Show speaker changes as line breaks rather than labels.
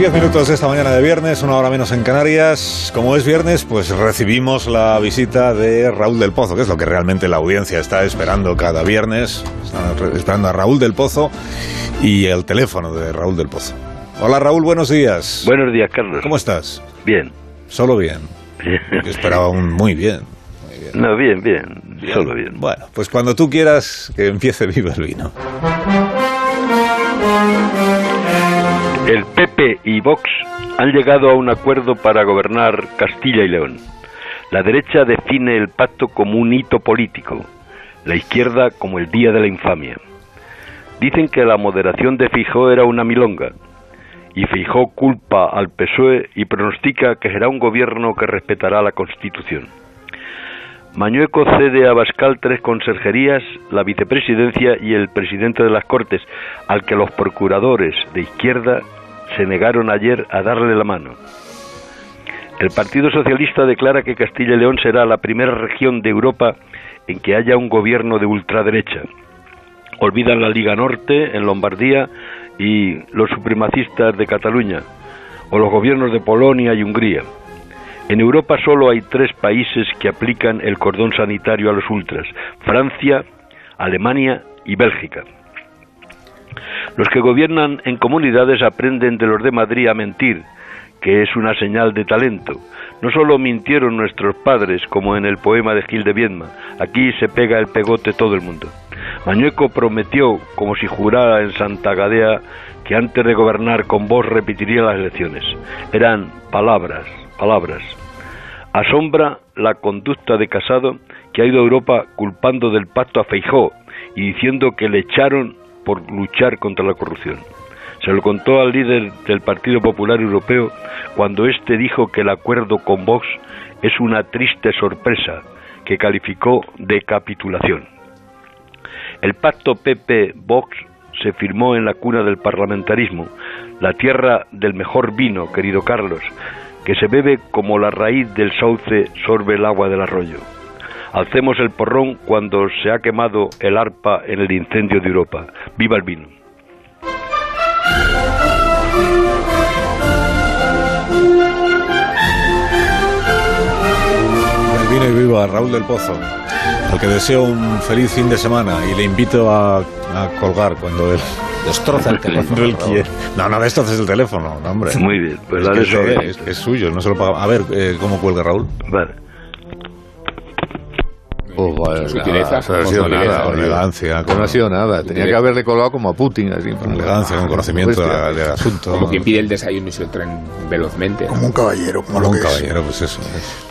10 minutos de esta mañana de viernes, una hora menos en Canarias. Como es viernes, pues recibimos la visita de Raúl del Pozo, que es lo que realmente la audiencia está esperando cada viernes. Están esperando a Raúl del Pozo y el teléfono de Raúl del Pozo. Hola Raúl, buenos días.
Buenos días, Carlos.
¿Cómo estás?
Bien.
Solo bien. Porque esperaba un muy bien. Muy bien.
No, bien, bien,
Bien.
Solo bien.
Bueno, pues cuando tú quieras que empiece Viva el Vino.
El PP y Vox han llegado a un acuerdo para gobernar Castilla y León. La derecha define el pacto como un hito político, la izquierda como el día de la infamia. Dicen que la moderación de Fijó era una milonga, y Fijó culpa al PSOE y pronostica que será un gobierno que respetará la Constitución. Mañueco cede a Bascal tres conserjerías, la vicepresidencia y el presidente de las Cortes, al que los procuradores de izquierda se negaron ayer a darle la mano. El Partido Socialista declara que Castilla y León será la primera región de Europa en que haya un gobierno de ultraderecha. Olvidan la Liga Norte en Lombardía y los supremacistas de Cataluña, o los gobiernos de Polonia y Hungría. En Europa solo hay tres países que aplican el cordón sanitario a los ultras, Francia, Alemania y Bélgica. Los que gobiernan en comunidades aprenden de los de Madrid a mentir, que es una señal de talento. No solo mintieron nuestros padres, como en el poema de Gil de Viedma, aquí se pega el pegote todo el mundo. Mañueco prometió, como si jurara en Santa Gadea, que antes de gobernar con vos repetiría las elecciones. Eran palabras, palabras. Asombra la conducta de Casado, que ha ido a Europa culpando del pacto a Feijó y diciendo que le echaron por luchar contra la corrupción. Se lo contó al líder del Partido Popular Europeo cuando éste dijo que el acuerdo con Vox es una triste sorpresa que calificó de capitulación. El pacto PP-Vox se firmó en la cuna del parlamentarismo, la tierra del mejor vino, querido Carlos, que se bebe como la raíz del sauce sorbe el agua del arroyo. Alcemos el porrón cuando se ha quemado el arpa en el incendio de Europa. ¡Viva el vino!
El vino y viva Raúl del Pozo, al que deseo un feliz fin de semana y le invito a, a colgar cuando él
Destroza el teléfono.
No, no, esto es el teléfono, no, hombre.
Muy bien, pues
es,
dale
que es,
sobre.
es- es suyo, no se lo paga. A ver, eh, ¿cómo cuelga Raúl?
Vale.
Oh, vale,
Sutileza,
no ha sido
sutileza,
nada,
con
oye.
elegancia,
Que no ha sido nada. Tenía que haberle colgado como a Putin. Así,
Con elegancia, con conocimiento del asunto.
Como quien pide el desayuno y se lo traen velozmente.
Como un caballero, como,
Como
lo
un
que es.
caballero, pues eso. es.